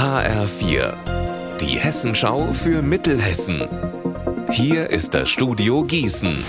HR4, die Hessenschau für Mittelhessen. Hier ist das Studio Gießen.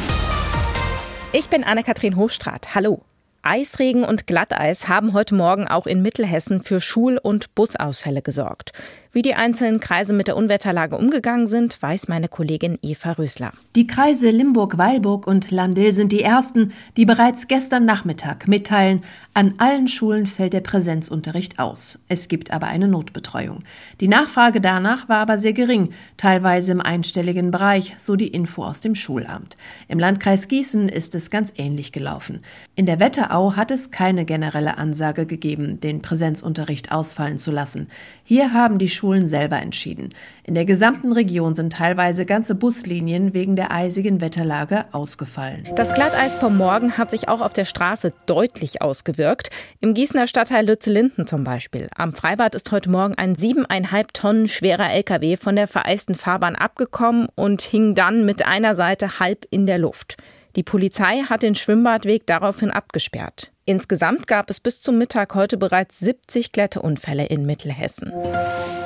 Ich bin Anne-Kathrin Hofstraat. Hallo. Eisregen und Glatteis haben heute Morgen auch in Mittelhessen für Schul- und Busausfälle gesorgt. Wie die einzelnen Kreise mit der Unwetterlage umgegangen sind, weiß meine Kollegin Eva Rösler. Die Kreise Limburg, Weilburg und Landil sind die ersten, die bereits gestern Nachmittag mitteilen, an allen Schulen fällt der Präsenzunterricht aus. Es gibt aber eine Notbetreuung. Die Nachfrage danach war aber sehr gering, teilweise im einstelligen Bereich, so die Info aus dem Schulamt. Im Landkreis Gießen ist es ganz ähnlich gelaufen. In der Wetterau hat es keine generelle Ansage gegeben, den Präsenzunterricht ausfallen zu lassen. Hier haben die selber entschieden. In der gesamten Region sind teilweise ganze Buslinien wegen der eisigen Wetterlage ausgefallen. Das Glatteis vom Morgen hat sich auch auf der Straße deutlich ausgewirkt. Im Gießener Stadtteil Lützellinden zum Beispiel. Am Freibad ist heute Morgen ein siebeneinhalb Tonnen schwerer LKW von der vereisten Fahrbahn abgekommen und hing dann mit einer Seite halb in der Luft. Die Polizei hat den Schwimmbadweg daraufhin abgesperrt. Insgesamt gab es bis zum Mittag heute bereits 70 Glätteunfälle in Mittelhessen.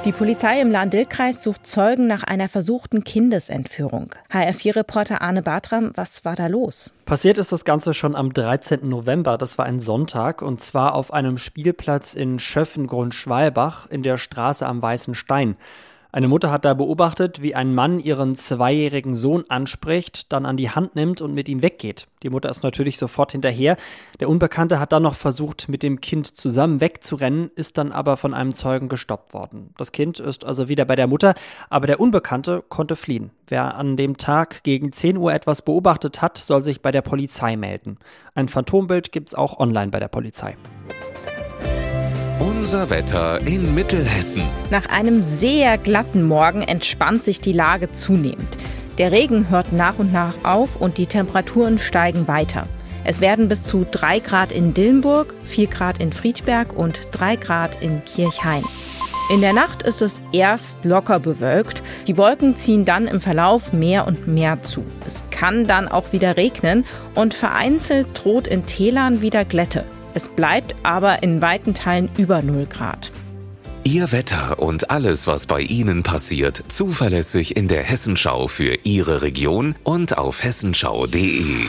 Die Polizei im Lahn-Dill-Kreis sucht Zeugen nach einer versuchten Kindesentführung. HR4-Reporter Arne Bartram, was war da los? Passiert ist das Ganze schon am 13. November, das war ein Sonntag, und zwar auf einem Spielplatz in Schöffengrund-Schwalbach in der Straße am Weißen Stein. Eine Mutter hat da beobachtet, wie ein Mann ihren zweijährigen Sohn anspricht, dann an die Hand nimmt und mit ihm weggeht. Die Mutter ist natürlich sofort hinterher. Der Unbekannte hat dann noch versucht, mit dem Kind zusammen wegzurennen, ist dann aber von einem Zeugen gestoppt worden. Das Kind ist also wieder bei der Mutter, aber der Unbekannte konnte fliehen. Wer an dem Tag gegen 10 Uhr etwas beobachtet hat, soll sich bei der Polizei melden. Ein Phantombild gibt's auch online bei der Polizei. Unser Wetter in Mittelhessen. Nach einem sehr glatten Morgen entspannt sich die Lage zunehmend. Der Regen hört nach und nach auf und die Temperaturen steigen weiter. Es werden bis zu 3 Grad in Dillenburg, 4 Grad in Friedberg und 3 Grad in Kirchhain. In der Nacht ist es erst locker bewölkt. Die Wolken ziehen dann im Verlauf mehr und mehr zu. Es kann dann auch wieder regnen und vereinzelt droht in Tälern wieder Glätte. Es bleibt aber in weiten Teilen über 0 Grad. Ihr Wetter und alles, was bei Ihnen passiert, zuverlässig in der Hessenschau für Ihre Region und auf hessenschau.de.